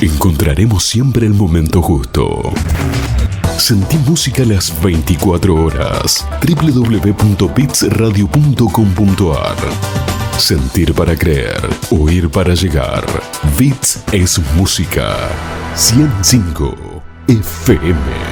encontraremos siempre el momento justo. Sentí música las 24 horas. www.bitsradio.com.ar Sentir para creer, oír para llegar. Bits es música. 105 FM.